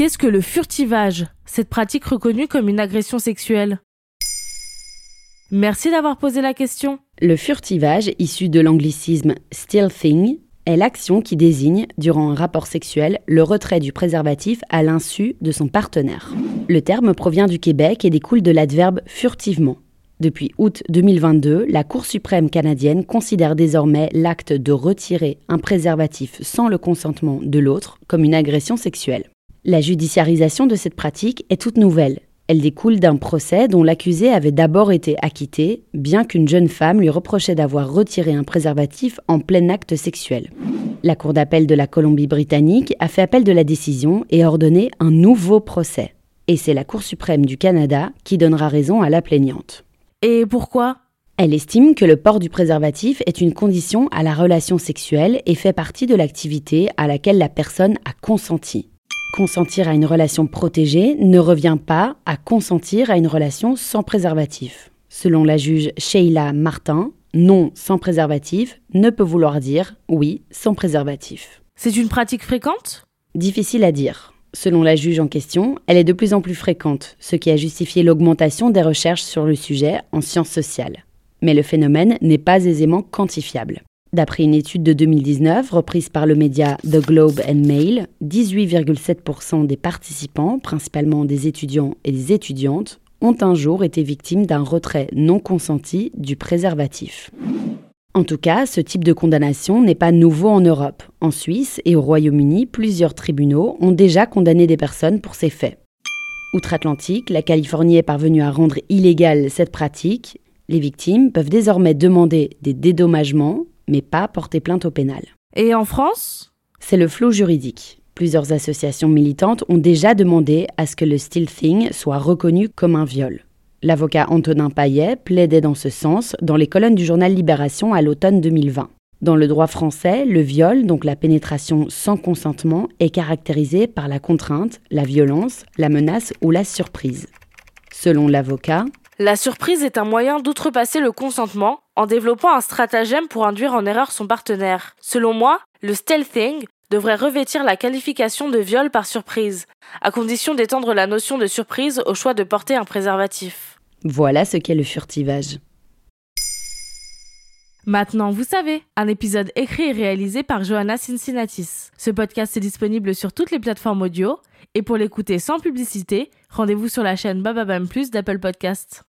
Qu'est-ce que le furtivage? Cette pratique reconnue comme une agression sexuelle? Merci d'avoir posé la question. Le furtivage, issu de l'anglicisme stealthing, est l'action qui désigne, durant un rapport sexuel, le retrait du préservatif à l'insu de son partenaire. Le terme provient du Québec et découle de l'adverbe furtivement. Depuis août 2022, la Cour suprême canadienne considère désormais l'acte de retirer un préservatif sans le consentement de l'autre comme une agression sexuelle. La judiciarisation de cette pratique est toute nouvelle. Elle découle d'un procès dont l'accusé avait d'abord été acquitté, bien qu'une jeune femme lui reprochait d'avoir retiré un préservatif en plein acte sexuel. La Cour d'appel de la Colombie-Britannique a fait appel de la décision et ordonné un nouveau procès. Et c'est la Cour suprême du Canada qui donnera raison à la plaignante. Et pourquoi? Elle estime que le port du préservatif est une condition à la relation sexuelle et fait partie de l'activité à laquelle la personne a consenti. Consentir à une relation protégée ne revient pas à consentir à une relation sans préservatif. Selon la juge Sheila Martin, non sans préservatif ne peut vouloir dire oui sans préservatif. C'est une pratique fréquente? Difficile à dire. Selon la juge en question, elle est de plus en plus fréquente, ce qui a justifié l'augmentation des recherches sur le sujet en sciences sociales. Mais le phénomène n'est pas aisément quantifiable. D'après une étude de 2019 reprise par le média The Globe and Mail, 18,7% des participants, principalement des étudiants et des étudiantes, ont un jour été victimes d'un retrait non consenti du préservatif. En tout cas, ce type de condamnation n'est pas nouveau en Europe. En Suisse et au Royaume-Uni, plusieurs tribunaux ont déjà condamné des personnes pour ces faits. Outre-Atlantique, la Californie est parvenue à rendre illégale cette pratique. Les victimes peuvent désormais demander des dédommagements, mais pas porter plainte au pénal. Et en France? C'est le flou juridique. Plusieurs associations militantes ont déjà demandé à ce que le stealthing soit reconnu comme un viol. L'avocat Antonin Paillet plaidait dans ce sens dans les colonnes du journal Libération à l'automne 2020. Dans le droit français, le viol, donc la pénétration sans consentement, est caractérisé par la contrainte, la violence, la menace ou la surprise. Selon l'avocat, La surprise est un moyen d'outrepasser le consentement en développant un stratagème pour induire en erreur son partenaire. Selon moi, le stealthing devrait revêtir la qualification de viol par surprise, à condition d'étendre la notion de surprise au choix de porter un préservatif. voilà ce qu'est le furtivage. Maintenant, vous savez, un épisode écrit et réalisé par Johanna Cincinnatis. Ce podcast est disponible sur toutes les plateformes audio, et pour l'écouter sans publicité, rendez-vous sur la chaîne Bababam Plus d'Apple Podcasts.